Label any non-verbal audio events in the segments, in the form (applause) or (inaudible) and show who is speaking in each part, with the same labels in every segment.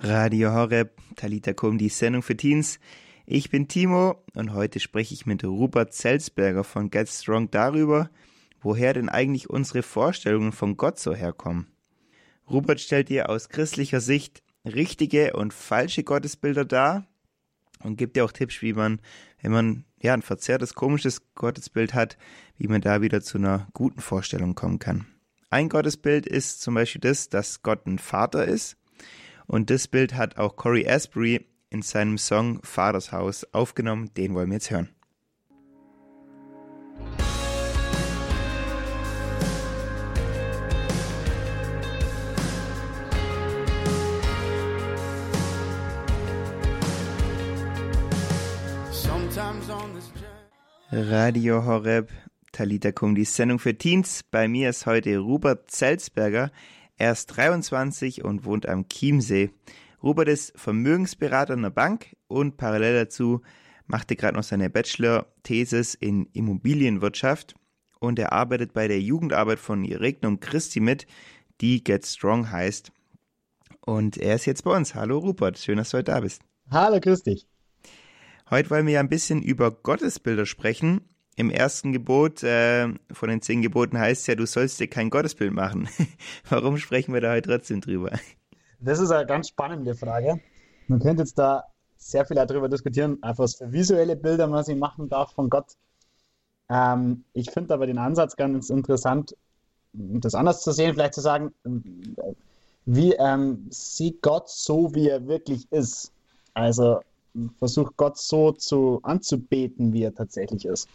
Speaker 1: Radio Horeb, Talita Kum, die Sendung für Teens. Ich bin Timo und heute spreche ich mit Rupert Zelsberger von Get Strong darüber, woher denn eigentlich unsere Vorstellungen von Gott so herkommen. Rupert stellt dir aus christlicher Sicht richtige und falsche Gottesbilder dar und gibt dir auch Tipps, wie man, wenn man ja ein verzerrtes, komisches Gottesbild hat, wie man da wieder zu einer guten Vorstellung kommen kann. Ein Gottesbild ist zum Beispiel das, dass Gott ein Vater ist und das Bild hat auch Corey Asbury in seinem Song Vaters Haus aufgenommen. Den wollen wir jetzt hören. Radio Horeb, Talita Kum, die Sendung für Teens. Bei mir ist heute Robert Zelsberger. Er ist 23 und wohnt am Chiemsee. Robert ist Vermögensberater in der Bank und parallel dazu machte gerade noch seine Bachelor-Thesis in Immobilienwirtschaft und er arbeitet bei der Jugendarbeit von Regnum Christi mit, die Get Strong heißt. Und er ist jetzt bei uns. Hallo Rupert, schön, dass du heute da bist.
Speaker 2: Hallo, grüß dich.
Speaker 1: Heute wollen wir ja ein bisschen über Gottesbilder sprechen im ersten Gebot äh, von den zehn Geboten heißt ja, du sollst dir kein Gottesbild machen. (laughs) Warum sprechen wir da heute trotzdem drüber?
Speaker 2: Das ist eine ganz spannende Frage. Man könnte jetzt da sehr viel darüber diskutieren, einfach was für visuelle Bilder man sich machen darf von Gott. Ähm, ich finde aber den Ansatz ganz interessant, das anders zu sehen, vielleicht zu sagen, wie ähm, sieht Gott so, wie er wirklich ist? Also versucht Gott so zu anzubeten, wie er tatsächlich ist.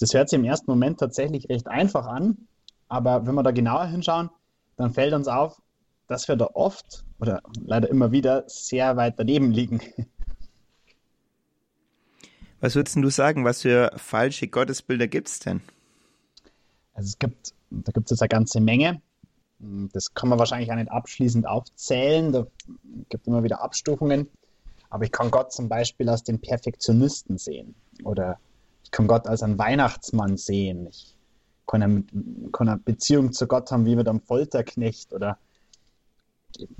Speaker 2: Das hört sich im ersten Moment tatsächlich recht einfach an, aber wenn wir da genauer hinschauen, dann fällt uns auf, dass wir da oft oder leider immer wieder sehr weit daneben liegen. (laughs)
Speaker 1: Was würdest du sagen, was für falsche Gottesbilder gibt es denn?
Speaker 2: Also es gibt, da gibt es eine ganze Menge. Das kann man wahrscheinlich auch nicht abschließend aufzählen. Da gibt es immer wieder Abstufungen. Aber ich kann Gott zum Beispiel als den Perfektionisten sehen oder ich kann Gott als einen Weihnachtsmann sehen. Ich kann eine, kann eine Beziehung zu Gott haben wie mit einem Folterknecht oder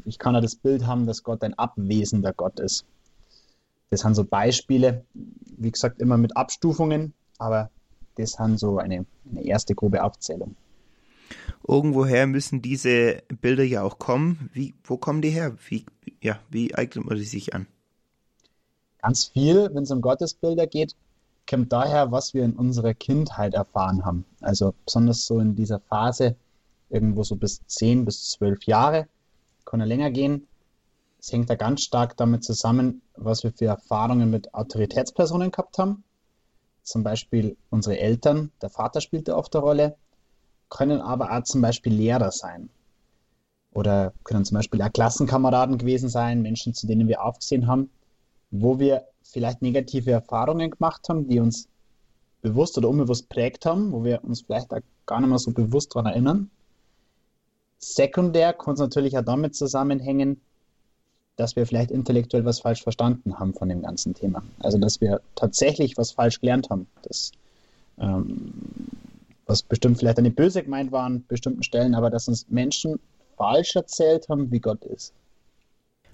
Speaker 2: ich kann ja das Bild haben, dass Gott ein abwesender Gott ist. Das sind so Beispiele, wie gesagt, immer mit Abstufungen, aber das sind so eine, eine erste grobe Aufzählung.
Speaker 1: Irgendwoher müssen diese Bilder ja auch kommen. Wie, wo kommen die her? Wie, ja, wie eignet man die sich an?
Speaker 2: Ganz viel, wenn es um Gottesbilder geht, kommt daher, was wir in unserer Kindheit erfahren haben. Also besonders so in dieser Phase, irgendwo so bis 10 bis 12 Jahre, kann er länger gehen. Es hängt da ganz stark damit zusammen, was wir für Erfahrungen mit Autoritätspersonen gehabt haben. Zum Beispiel unsere Eltern, der Vater spielt da oft eine Rolle, können aber auch zum Beispiel Lehrer sein. Oder können zum Beispiel auch Klassenkameraden gewesen sein, Menschen, zu denen wir aufgesehen haben, wo wir vielleicht negative Erfahrungen gemacht haben, die uns bewusst oder unbewusst prägt haben, wo wir uns vielleicht auch gar nicht mehr so bewusst daran erinnern. Sekundär kann es natürlich auch damit zusammenhängen, dass wir vielleicht intellektuell was falsch verstanden haben von dem ganzen Thema. Also dass wir tatsächlich was falsch gelernt haben. Das, ähm, was bestimmt vielleicht eine böse gemeint war an bestimmten Stellen, aber dass uns Menschen falsch erzählt haben, wie Gott ist.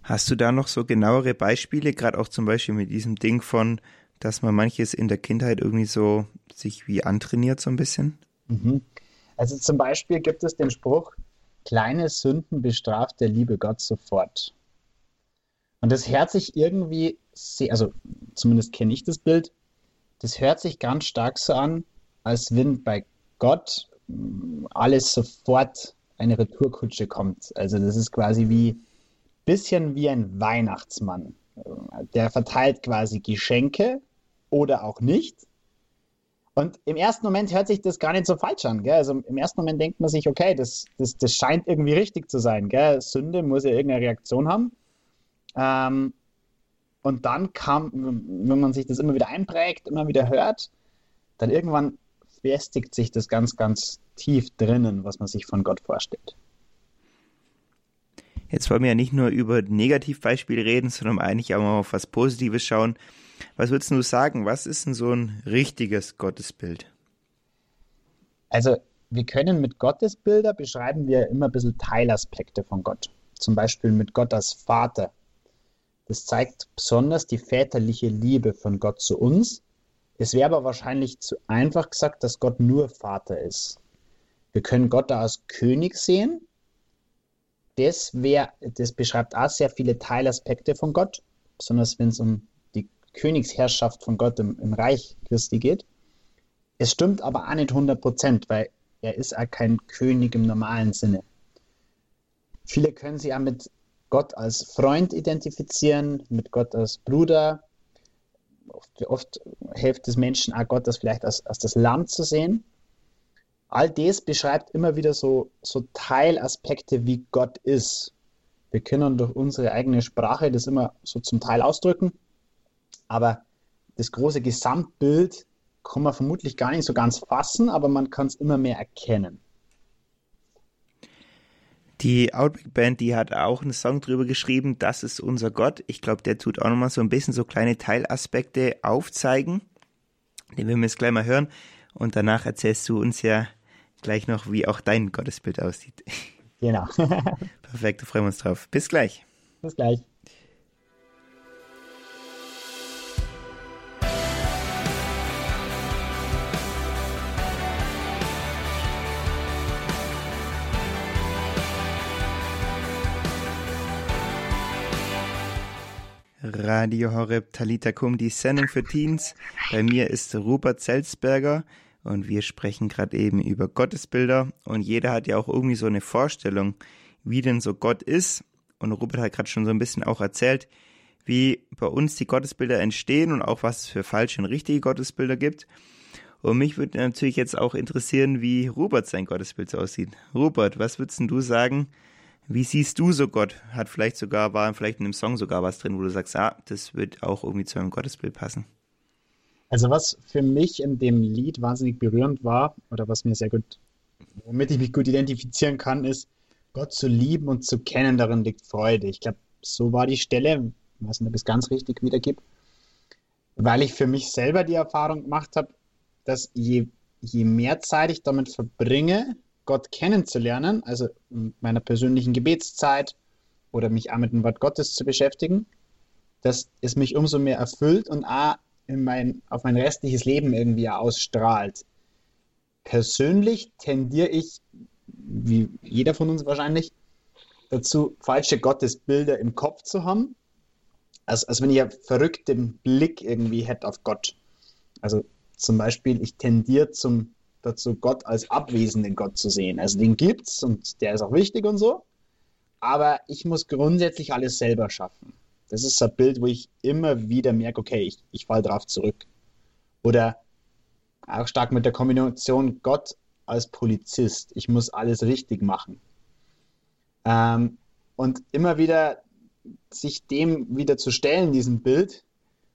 Speaker 1: Hast du da noch so genauere Beispiele, gerade auch zum Beispiel mit diesem Ding von, dass man manches in der Kindheit irgendwie so sich wie antrainiert so ein bisschen?
Speaker 2: Mhm. Also zum Beispiel gibt es den Spruch, kleine Sünden bestraft der liebe Gott sofort. Und das hört sich irgendwie sehr, also zumindest kenne ich das Bild, das hört sich ganz stark so an, als wenn bei Gott mm, alles sofort eine Retourkutsche kommt. Also das ist quasi wie, bisschen wie ein Weihnachtsmann. Der verteilt quasi Geschenke oder auch nicht. Und im ersten Moment hört sich das gar nicht so falsch an. Gell? Also im ersten Moment denkt man sich, okay, das, das, das scheint irgendwie richtig zu sein. Gell? Sünde muss ja irgendeine Reaktion haben. Ähm, und dann kam, wenn man sich das immer wieder einprägt, immer wieder hört, dann irgendwann festigt sich das ganz, ganz tief drinnen, was man sich von Gott vorstellt.
Speaker 1: Jetzt wollen wir ja nicht nur über Negativbeispiele reden, sondern eigentlich auch mal auf was Positives schauen. Was würdest du sagen? Was ist denn so ein richtiges Gottesbild?
Speaker 2: Also, wir können mit Gottesbilder beschreiben wir immer ein bisschen Teilaspekte von Gott. zum Beispiel mit Gott als Vater. Das zeigt besonders die väterliche Liebe von Gott zu uns. Es wäre aber wahrscheinlich zu einfach gesagt, dass Gott nur Vater ist. Wir können Gott da als König sehen. Das, wär, das beschreibt auch sehr viele Teilaspekte von Gott, besonders wenn es um die Königsherrschaft von Gott im, im Reich Christi geht. Es stimmt aber auch nicht 100 Prozent, weil er ist auch kein König im normalen Sinne. Viele können sich auch mit Gott als Freund identifizieren, mit Gott als Bruder. Oft, oft hilft es Menschen auch Gott das vielleicht als, als das Lamm zu sehen. All das beschreibt immer wieder so, so Teilaspekte, wie Gott ist. Wir können durch unsere eigene Sprache das immer so zum Teil ausdrücken, aber das große Gesamtbild kann man vermutlich gar nicht so ganz fassen, aber man kann es immer mehr erkennen.
Speaker 1: Die Outback Band, die hat auch einen Song drüber geschrieben, das ist unser Gott. Ich glaube, der tut auch nochmal so ein bisschen so kleine Teilaspekte aufzeigen. Den werden wir jetzt gleich mal hören. Und danach erzählst du uns ja gleich noch, wie auch dein Gottesbild aussieht.
Speaker 2: Genau. (laughs)
Speaker 1: Perfekt, da freuen wir uns drauf. Bis gleich.
Speaker 2: Bis gleich.
Speaker 1: Radio Horeb Talita Kum, die Sendung für Teens. Bei mir ist Rupert Zelzberger und wir sprechen gerade eben über Gottesbilder und jeder hat ja auch irgendwie so eine Vorstellung, wie denn so Gott ist. Und Rupert hat gerade schon so ein bisschen auch erzählt, wie bei uns die Gottesbilder entstehen und auch was es für falsche und richtige Gottesbilder gibt. Und mich würde natürlich jetzt auch interessieren, wie Rupert sein Gottesbild so aussieht. Rupert, was würdest du sagen, wie siehst du so Gott? Hat vielleicht sogar, war vielleicht in einem Song sogar was drin, wo du sagst, ah, das wird auch irgendwie zu einem Gottesbild passen.
Speaker 2: Also was für mich in dem Lied wahnsinnig berührend war, oder was mir sehr gut, womit ich mich gut identifizieren kann, ist, Gott zu lieben und zu kennen, darin liegt Freude. Ich glaube, so war die Stelle, ich weiß nicht, ob ich es ganz richtig wiedergebe, weil ich für mich selber die Erfahrung gemacht habe, dass je, je mehr Zeit ich damit verbringe, Gott kennenzulernen, also in meiner persönlichen Gebetszeit oder mich auch mit dem Wort Gottes zu beschäftigen, dass es mich umso mehr erfüllt und auch mein, auf mein restliches Leben irgendwie ausstrahlt. Persönlich tendiere ich, wie jeder von uns wahrscheinlich, dazu, falsche Gottesbilder im Kopf zu haben. Als, als wenn ich einen verrückten Blick irgendwie hätte auf Gott. Also zum Beispiel, ich tendiere zum dazu, Gott als abwesenden Gott zu sehen. Also den gibt's und der ist auch wichtig und so. Aber ich muss grundsätzlich alles selber schaffen. Das ist ein Bild, wo ich immer wieder merke, okay, ich, ich falle drauf zurück. Oder auch stark mit der Kombination Gott als Polizist. Ich muss alles richtig machen. Ähm, und immer wieder sich dem wieder zu stellen, diesem Bild,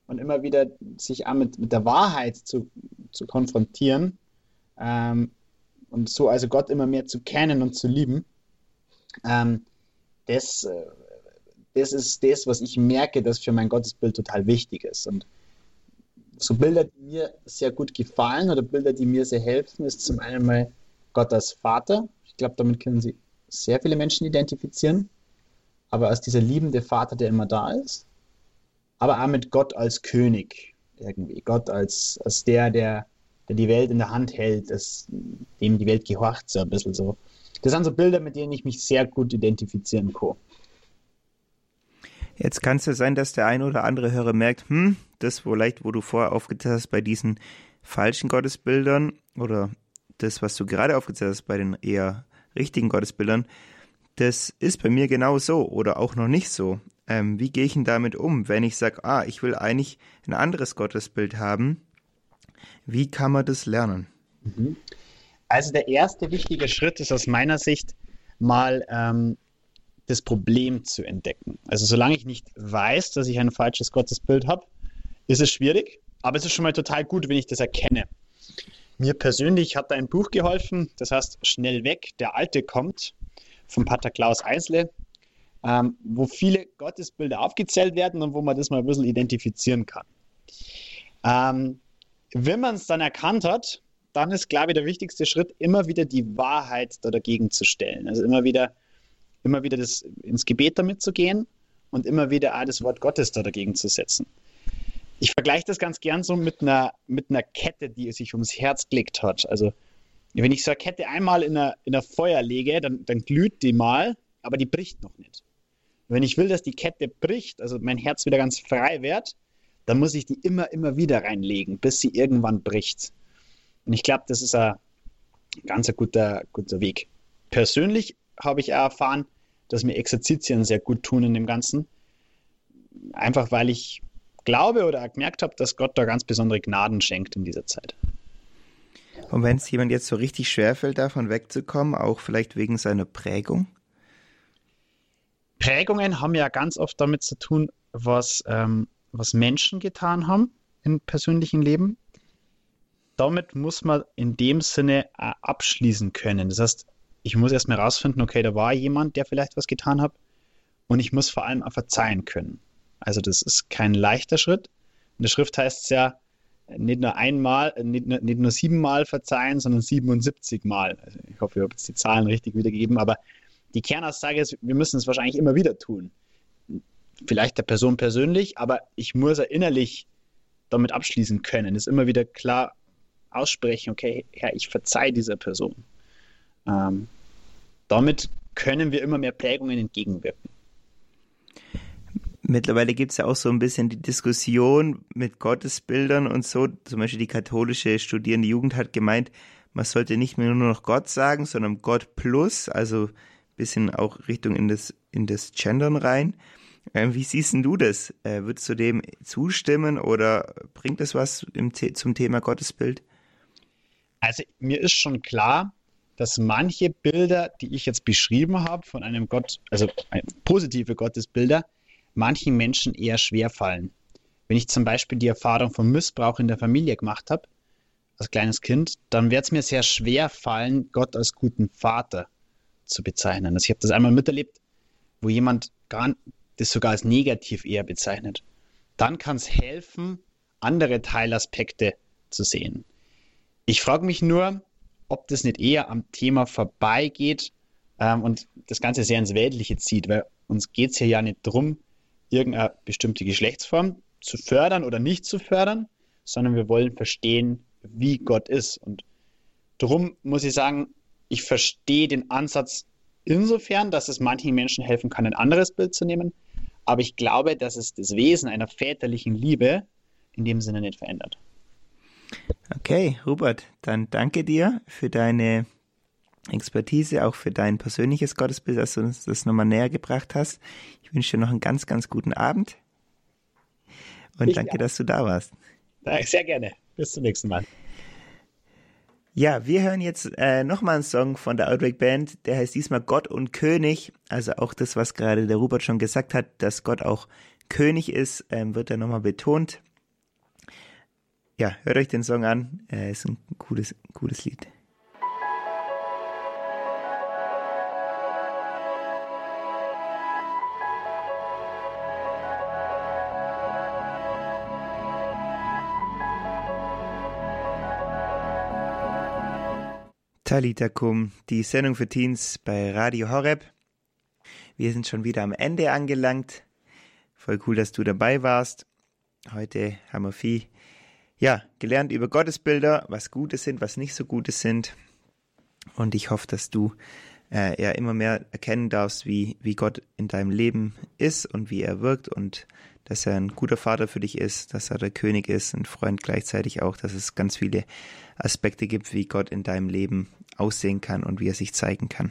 Speaker 2: und immer wieder sich auch mit, mit der Wahrheit zu, zu konfrontieren, ähm, und so also Gott immer mehr zu kennen und zu lieben, ähm, das, äh, das ist das, was ich merke, das für mein Gottesbild total wichtig ist. Und so Bilder, die mir sehr gut gefallen oder Bilder, die mir sehr helfen, ist zum einen mal Gott als Vater. Ich glaube, damit können sie sehr viele Menschen identifizieren. Aber als dieser liebende Vater, der immer da ist. Aber auch mit Gott als König irgendwie. Gott als, als der, der der die Welt in der Hand hält, das, dem die Welt gehorcht, so ein bisschen so. Das sind so Bilder, mit denen ich mich sehr gut identifizieren kann.
Speaker 1: Jetzt kann es ja sein, dass der ein oder andere Hörer merkt, hm, das vielleicht, wo du vorher aufgezählt hast, bei diesen falschen Gottesbildern oder das, was du gerade aufgezählt hast, bei den eher richtigen Gottesbildern, das ist bei mir genau so oder auch noch nicht so. Ähm, wie gehe ich denn damit um, wenn ich sage, ah, ich will eigentlich ein anderes Gottesbild haben, wie kann man das lernen?
Speaker 2: Mhm. Also der erste wichtige Schritt ist aus meiner Sicht mal ähm, das Problem zu entdecken. Also solange ich nicht weiß, dass ich ein falsches Gottesbild habe, ist es schwierig, aber es ist schon mal total gut, wenn ich das erkenne. Mir persönlich hat da ein Buch geholfen, das heißt Schnell weg, der Alte kommt, von Pater Klaus Eisle, ähm, wo viele Gottesbilder aufgezählt werden und wo man das mal ein bisschen identifizieren kann. Ähm, wenn man es dann erkannt hat, dann ist, glaube ich, der wichtigste Schritt, immer wieder die Wahrheit dagegen zu stellen. Also immer wieder immer wieder das, ins Gebet damit zu gehen und immer wieder auch das Wort Gottes da dagegen zu setzen. Ich vergleiche das ganz gern so mit einer, mit einer Kette, die sich ums Herz gelegt hat. Also wenn ich so eine Kette einmal in ein in Feuer lege, dann, dann glüht die mal, aber die bricht noch nicht. wenn ich will, dass die Kette bricht, also mein Herz wieder ganz frei wird, dann muss ich die immer, immer wieder reinlegen, bis sie irgendwann bricht. Und ich glaube, das ist ein ganz guter, guter Weg. Persönlich habe ich auch erfahren, dass mir Exerzitien sehr gut tun in dem Ganzen. Einfach weil ich glaube oder gemerkt habe, dass Gott da ganz besondere Gnaden schenkt in dieser Zeit.
Speaker 1: Und wenn es jemand jetzt so richtig schwerfällt, davon wegzukommen, auch vielleicht wegen seiner Prägung?
Speaker 2: Prägungen haben ja ganz oft damit zu tun, was, ähm, was Menschen getan haben im persönlichen Leben. Damit muss man in dem Sinne äh, abschließen können. Das heißt, ich muss erstmal herausfinden, okay, da war jemand, der vielleicht was getan hat. Und ich muss vor allem auch verzeihen können. Also das ist kein leichter Schritt. In der Schrift heißt es ja, nicht nur einmal, nicht nur, nicht nur siebenmal verzeihen, sondern 77 Mal. Also ich hoffe, ich habe jetzt die Zahlen richtig wiedergegeben, aber die Kernaussage ist, wir müssen es wahrscheinlich immer wieder tun. Vielleicht der Person persönlich, aber ich muss ja innerlich damit abschließen können, es immer wieder klar aussprechen, okay, Herr, ich verzeihe dieser Person. Ähm, damit können wir immer mehr Prägungen entgegenwirken.
Speaker 1: Mittlerweile gibt es ja auch so ein bisschen die Diskussion mit Gottesbildern und so. Zum Beispiel die katholische studierende Jugend hat gemeint, man sollte nicht mehr nur noch Gott sagen, sondern Gott plus, also ein bisschen auch Richtung in das, in das Gendern rein. Ähm, wie siehst du das? Äh, würdest du dem zustimmen oder bringt das was im, zum Thema Gottesbild?
Speaker 2: Also mir ist schon klar, dass manche Bilder, die ich jetzt beschrieben habe von einem Gott, also positive Gottesbilder, manchen Menschen eher schwer fallen. Wenn ich zum Beispiel die Erfahrung von Missbrauch in der Familie gemacht habe, als kleines Kind, dann wird es mir sehr schwer fallen, Gott als guten Vater zu bezeichnen. Also ich habe das einmal miterlebt, wo jemand gar, das sogar als negativ eher bezeichnet. Dann kann es helfen, andere Teilaspekte zu sehen. Ich frage mich nur, ob das nicht eher am Thema vorbeigeht ähm, und das Ganze sehr ins Weltliche zieht, weil uns geht es hier ja nicht darum, irgendeine bestimmte Geschlechtsform zu fördern oder nicht zu fördern, sondern wir wollen verstehen, wie Gott ist. Und darum muss ich sagen, ich verstehe den Ansatz insofern, dass es manchen Menschen helfen kann, ein anderes Bild zu nehmen. Aber ich glaube, dass es das Wesen einer väterlichen Liebe in dem Sinne nicht verändert.
Speaker 1: Okay, Robert, dann danke dir für deine Expertise, auch für dein persönliches Gottesbild, dass du uns das nochmal näher gebracht hast. Ich wünsche dir noch einen ganz, ganz guten Abend und ich danke, auch. dass du da warst.
Speaker 2: Sehr gerne. Bis zum nächsten Mal.
Speaker 1: Ja, wir hören jetzt äh, nochmal einen Song von der Outbreak Band, der heißt diesmal Gott und König. Also auch das, was gerade der Robert schon gesagt hat, dass Gott auch König ist, ähm, wird da nochmal betont. Ja, hört euch den Song an, äh, ist ein cooles, cooles Lied. Talita Kum, die Sendung für Teens bei Radio Horeb. Wir sind schon wieder am Ende angelangt. Voll cool, dass du dabei warst. Heute haben wir viel ja, gelernt über Gottesbilder, was Gute sind, was nicht so Gute sind. Und ich hoffe, dass du äh, ja immer mehr erkennen darfst, wie, wie Gott in deinem Leben ist und wie er wirkt und dass er ein guter Vater für dich ist, dass er der König ist, ein Freund gleichzeitig auch, dass es ganz viele Aspekte gibt, wie Gott in deinem Leben aussehen kann und wie er sich zeigen kann.